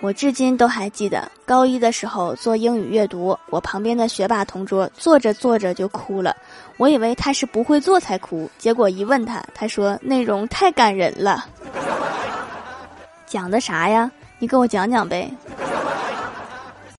我至今都还记得高一的时候做英语阅读，我旁边的学霸同桌坐着坐着就哭了。我以为他是不会做才哭，结果一问他，他说内容太感人了，讲的啥呀？你给我讲讲呗。